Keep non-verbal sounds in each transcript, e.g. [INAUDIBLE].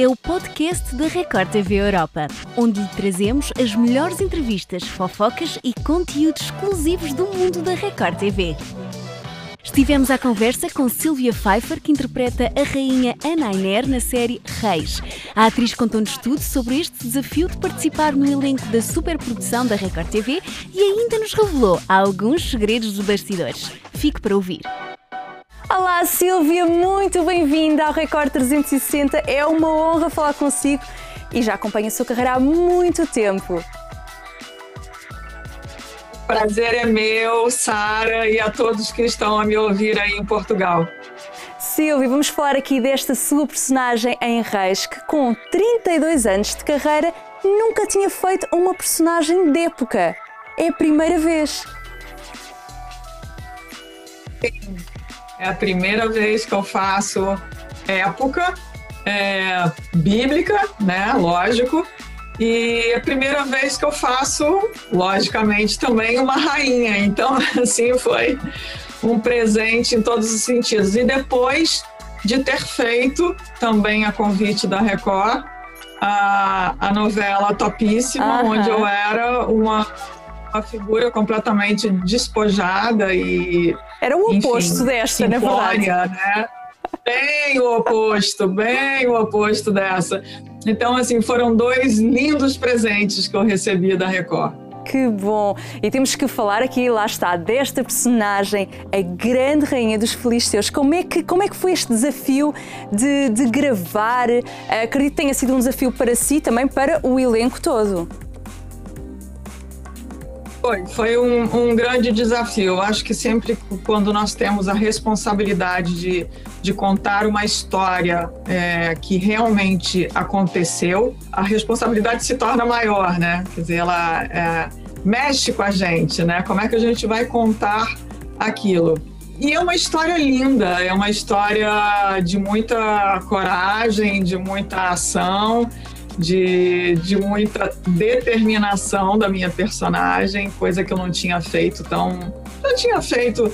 é o podcast da Record TV Europa, onde lhe trazemos as melhores entrevistas, fofocas e conteúdos exclusivos do mundo da Record TV. Estivemos à conversa com Sylvia Pfeiffer, que interpreta a rainha Ana Ainer na série Reis. A atriz contou-nos tudo sobre este desafio de participar no elenco da superprodução da Record TV e ainda nos revelou alguns segredos dos bastidores. Fique para ouvir. Olá Silvia, muito bem-vinda ao Record 360. É uma honra falar consigo e já acompanho a sua carreira há muito tempo. Prazer é meu, Sara, e a todos que estão a me ouvir aí em Portugal. Silvia, vamos falar aqui desta sua personagem em Reis, que com 32 anos de carreira nunca tinha feito uma personagem de época. É a primeira vez. Sim. É a primeira vez que eu faço época é, bíblica, né? Lógico. E é a primeira vez que eu faço, logicamente, também uma rainha. Então, [LAUGHS] assim, foi um presente em todos os sentidos. E depois de ter feito também a convite da Record, a, a novela Topíssima, uhum. onde eu era uma, uma figura completamente despojada e era o oposto Enfim, desta, na verdade. Né? Bem o oposto, bem o oposto dessa. Então, assim, foram dois lindos presentes que eu recebi da Record. Que bom! E temos que falar aqui, lá está, desta personagem, a grande rainha dos filisteus. Como é que, como é que foi este desafio de, de gravar? Acredito que tenha sido um desafio para si, também para o elenco todo. Foi, foi um, um, grande desafio. Acho que sempre quando nós temos a responsabilidade de, de contar uma história é, que realmente aconteceu, a responsabilidade se torna maior, né? Quer dizer, ela é, mexe com a gente, né? Como é que a gente vai contar aquilo? E é uma história linda, é uma história de muita coragem, de muita ação de, de muita determinação da minha personagem, coisa que eu não tinha feito tão. Não tinha feito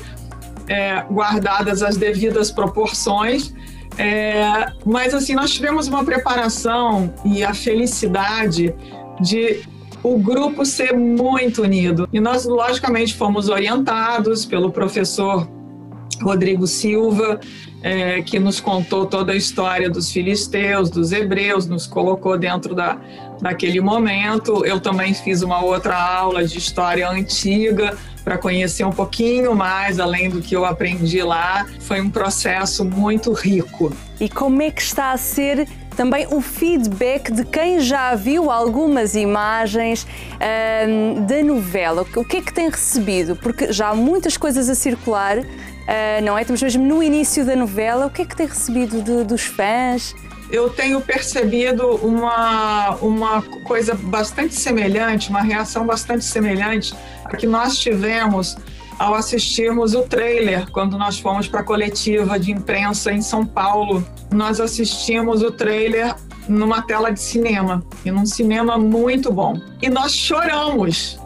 é, guardadas as devidas proporções. É, mas assim, nós tivemos uma preparação e a felicidade de o grupo ser muito unido. E nós, logicamente, fomos orientados pelo professor Rodrigo Silva, é, que nos contou toda a história dos filisteus, dos hebreus, nos colocou dentro da, daquele momento. Eu também fiz uma outra aula de história antiga para conhecer um pouquinho mais além do que eu aprendi lá. Foi um processo muito rico. E como é que está a ser também o feedback de quem já viu algumas imagens hum, da novela. O que é que tem recebido? Porque já há muitas coisas a circular uh, não é? Estamos mesmo no início da novela. O que é que tem recebido de, dos fãs? Eu tenho percebido uma, uma coisa bastante semelhante, uma reação bastante semelhante a que nós tivemos ao assistirmos o trailer quando nós fomos para a coletiva de imprensa em São Paulo. Nós assistimos o trailer numa tela de cinema e num cinema muito bom. E nós choramos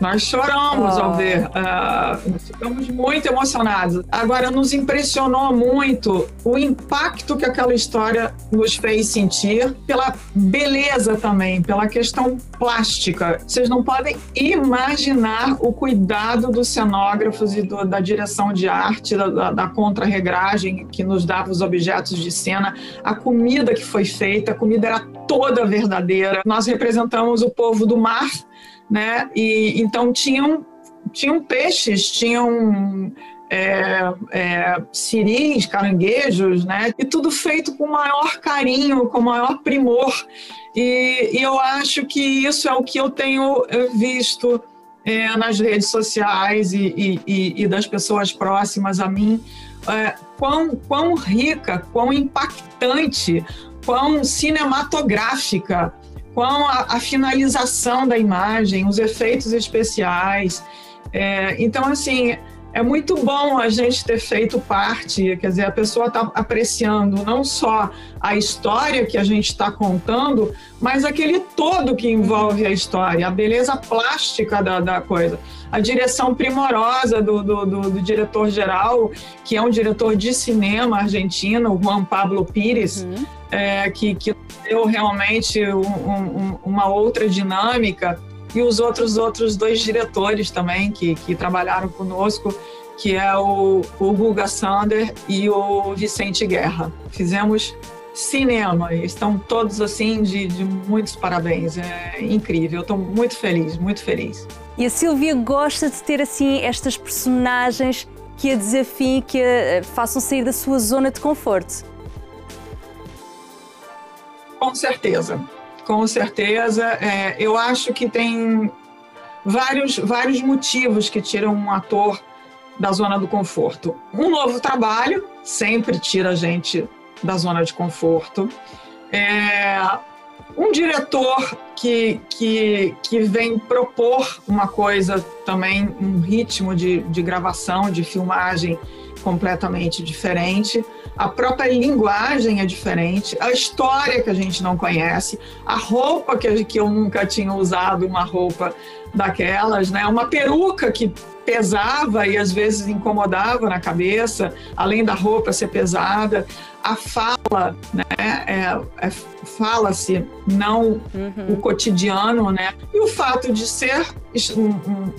nós choramos oh. ao ver, uh, ficamos muito emocionados. Agora, nos impressionou muito o impacto que aquela história nos fez sentir, pela beleza também, pela questão plástica. Vocês não podem imaginar o cuidado dos cenógrafos e do, da direção de arte, da, da, da que nos dava os objetos de cena, a comida que foi feita, a comida era toda verdadeira. Nós representamos o povo do mar né? E então tinham tinham peixes, tinham é, é, siris, caranguejos, né? E tudo feito com maior carinho, com maior primor. E, e eu acho que isso é o que eu tenho é, visto é, nas redes sociais e, e, e, das pessoas próximas a mim. É, quão, quão rica, quão impactante, quão cinematográfica com a, a finalização da imagem, os efeitos especiais. É, então, assim, é muito bom a gente ter feito parte, quer dizer, a pessoa está apreciando não só a história que a gente está contando, mas aquele todo que envolve a história, a beleza plástica da, da coisa, a direção primorosa do, do, do, do diretor-geral, que é um diretor de cinema argentino, Juan Pablo Pires. Uhum é, que, que deu realmente um, um, uma outra dinâmica e os outros outros dois diretores também que, que trabalharam conosco que é o, o Guga Sander e o Vicente Guerra. Fizemos cinema, estão todos assim de, de muitos parabéns, é incrível, estou muito feliz, muito feliz. E a Silvia gosta de ter assim estas personagens que a desafiem, que a façam sair da sua zona de conforto. Com certeza, com certeza. É, eu acho que tem vários, vários motivos que tiram um ator da zona do conforto. Um novo trabalho sempre tira a gente da zona de conforto. É, um diretor que, que, que vem propor uma coisa também, um ritmo de, de gravação, de filmagem completamente diferente, a própria linguagem é diferente, a história que a gente não conhece, a roupa que, que eu nunca tinha usado, uma roupa daquelas, né? Uma peruca que pesava e às vezes incomodava na cabeça, além da roupa ser pesada, a fala, né? É, é, Fala-se não uhum. o cotidiano, né? E o fato de ser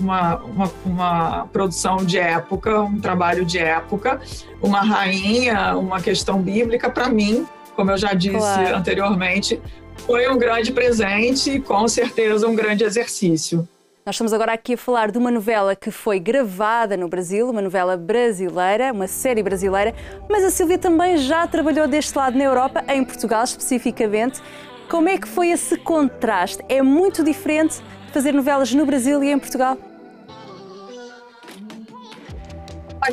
uma, uma, uma, produção de época, um trabalho de época, uma rainha, uma questão bíblica, para mim, como eu já disse claro. anteriormente, foi um grande presente e com certeza um grande exercício. Nós estamos agora aqui a falar de uma novela que foi gravada no Brasil, uma novela brasileira, uma série brasileira, mas a Silvia também já trabalhou deste lado na Europa, em Portugal especificamente. Como é que foi esse contraste? É muito diferente fazer novelas no Brasil e em Portugal?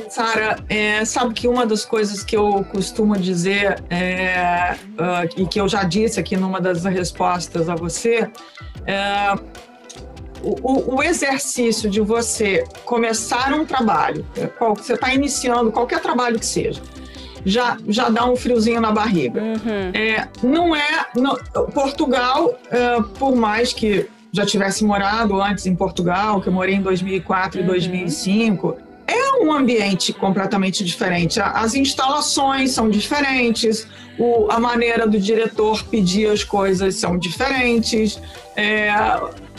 Sara, é, sabe que uma das coisas que eu costumo dizer é, uh, e que eu já disse aqui numa das respostas a você é, o, o, exercício de você começar um trabalho, qual, você está iniciando qualquer trabalho que seja, já, já dá um friozinho na barriga. Uhum. É, não é. Não, Portugal, é, por mais que já tivesse morado antes em Portugal, que eu morei em 2004 uhum. e 2005, é um ambiente completamente diferente. As instalações são diferentes, o, a maneira do diretor pedir as coisas são diferentes. É,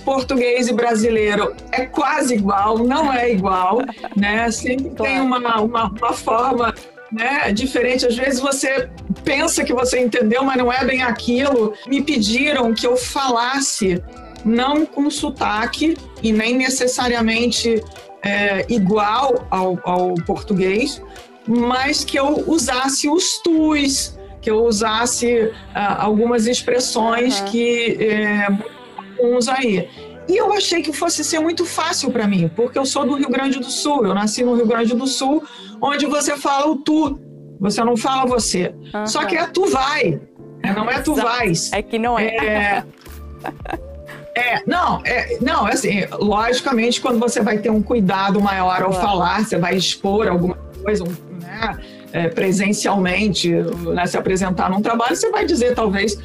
português e brasileiro é quase igual, não é igual, né? Sempre tem uma, uma, uma forma né, diferente. Às vezes você pensa que você entendeu, mas não é bem aquilo. Me pediram que eu falasse não com sotaque e nem necessariamente é, igual ao, ao, português, mas que eu usasse os tus, que eu usasse ah, algumas expressões uhum. que é, uns aí. E eu achei que fosse ser muito fácil para mim, porque eu sou do Rio Grande do Sul, eu nasci no Rio Grande do Sul, onde você fala o tu, você não fala você. Uhum. Só que é tu vai, não é tu vais. É que não é. é... É, não, é, não, é assim, logicamente, quando você vai ter um cuidado maior ao falar, você vai expor alguma coisa, né, é, presencialmente, né, se apresentar num trabalho, você vai dizer, talvez,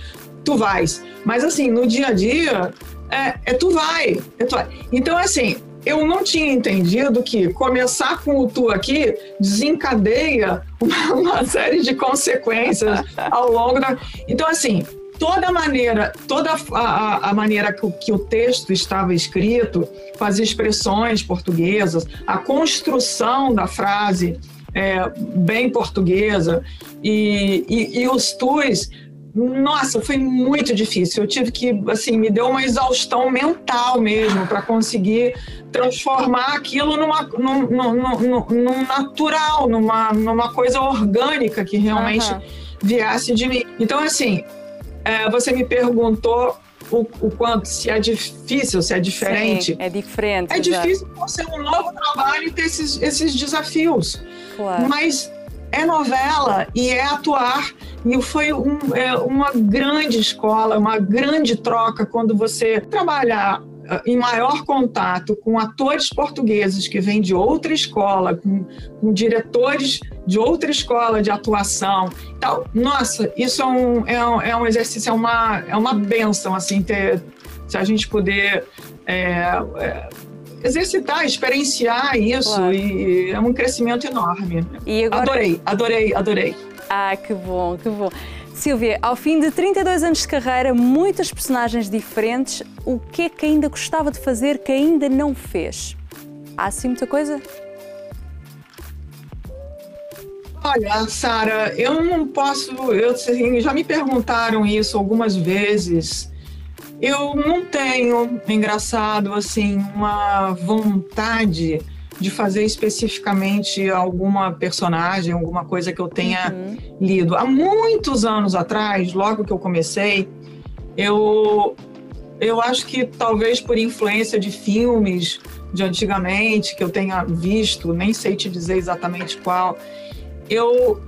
tu vais. Mas, assim, no dia a dia, é, é tu vai, é tu vai. Então, assim, eu não tinha entendido que começar com o tu aqui desencadeia uma, [LAUGHS] uma série de consequências ao longo da. Então, assim, toda maneira, toda a, a maneira que o, que o, texto estava escrito, com as expressões portuguesas, a construção da frase é, bem portuguesa e, e, e os tus nossa, foi muito difícil. Eu tive que, assim, me deu uma exaustão mental mesmo para conseguir transformar aquilo numa, num, num, num, num, natural, numa, numa coisa orgânica que realmente uhum. viesse de mim. Então, assim, é, você me perguntou o, o, quanto, se é difícil, se é diferente. Sim, é diferente. É difícil por ser um novo trabalho e ter esses, esses desafios. Claro. Mas é novela e é atuar. E foi um, é, uma grande escola, uma grande troca quando você trabalhar ah, em maior contato com atores portugueses que vêm de outra escola, com, com diretores de outra escola de atuação. Então, nossa, isso é um, é um, é um exercício, é uma, é uma benção, assim, ter, se a gente poder é, é, exercitar, experienciar isso claro. e é um crescimento enorme. Agora... Adorei, adorei, adorei. Ah, que bom, que bom. Silvia, ao fim de 32 anos de carreira, muitas personagens diferentes, o que é que ainda gostava de fazer que ainda não fez? Há assim muita coisa? Olha, Sara, eu não posso. Eu, assim, já me perguntaram isso algumas vezes. Eu não tenho, engraçado, assim, uma vontade de fazer especificamente alguma personagem, alguma coisa que eu tenha uhum. lido. Há muitos anos atrás, logo que eu comecei, eu, eu acho que talvez por influência de filmes de antigamente que eu tenha visto, nem sei te dizer exatamente qual, eu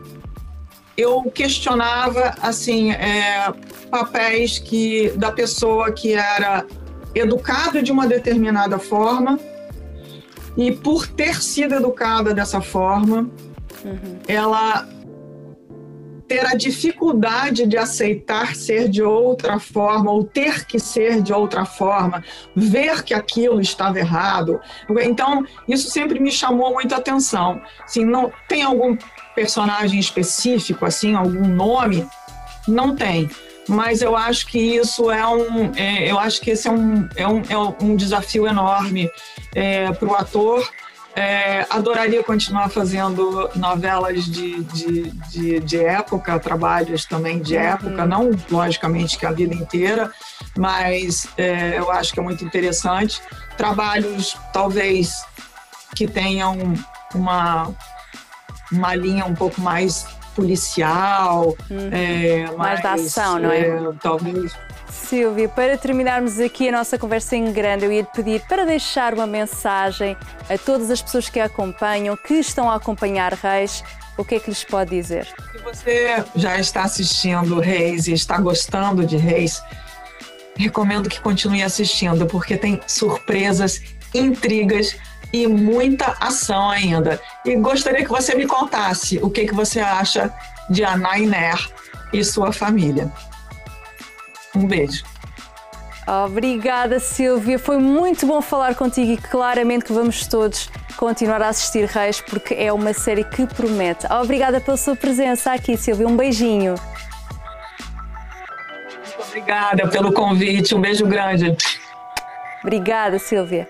eu questionava assim é, papéis que da pessoa que era educada de uma determinada forma e por ter sido educada dessa forma, uhum. ela ter a dificuldade de aceitar ser de outra forma ou ter que ser de outra forma, ver que aquilo estava errado. Então, isso sempre me chamou muita atenção. Assim, não tem algum personagem específico assim, algum nome? Não tem mas eu acho que isso é um, é, eu acho que esse é um, é um, é um desafio enorme é, para o ator. É, adoraria continuar fazendo novelas de, de, de, de, época, trabalhos também de época, uhum. não logicamente que a vida inteira, mas é, eu acho que é muito interessante. Trabalhos talvez que tenham uma, uma linha um pouco mais policial, uhum. é, mais, mais da ação, não é? é? Talvez. Silvia, para terminarmos aqui a nossa conversa em grande, eu ia te pedir para deixar uma mensagem a todas as pessoas que a acompanham, que estão a acompanhar Reis, o que é que lhes pode dizer? Se você já está assistindo Reis e está gostando de Reis, recomendo que continue assistindo, porque tem surpresas, intrigas e muita ação ainda. E gostaria que você me contasse o que, que você acha de Anainer e sua família. Um beijo. Obrigada, Silvia. Foi muito bom falar contigo e claramente que vamos todos continuar a assistir Reis porque é uma série que promete. Obrigada pela sua presença aqui, Silvia. Um beijinho. Obrigada pelo convite. Um beijo grande. Obrigada, Silvia.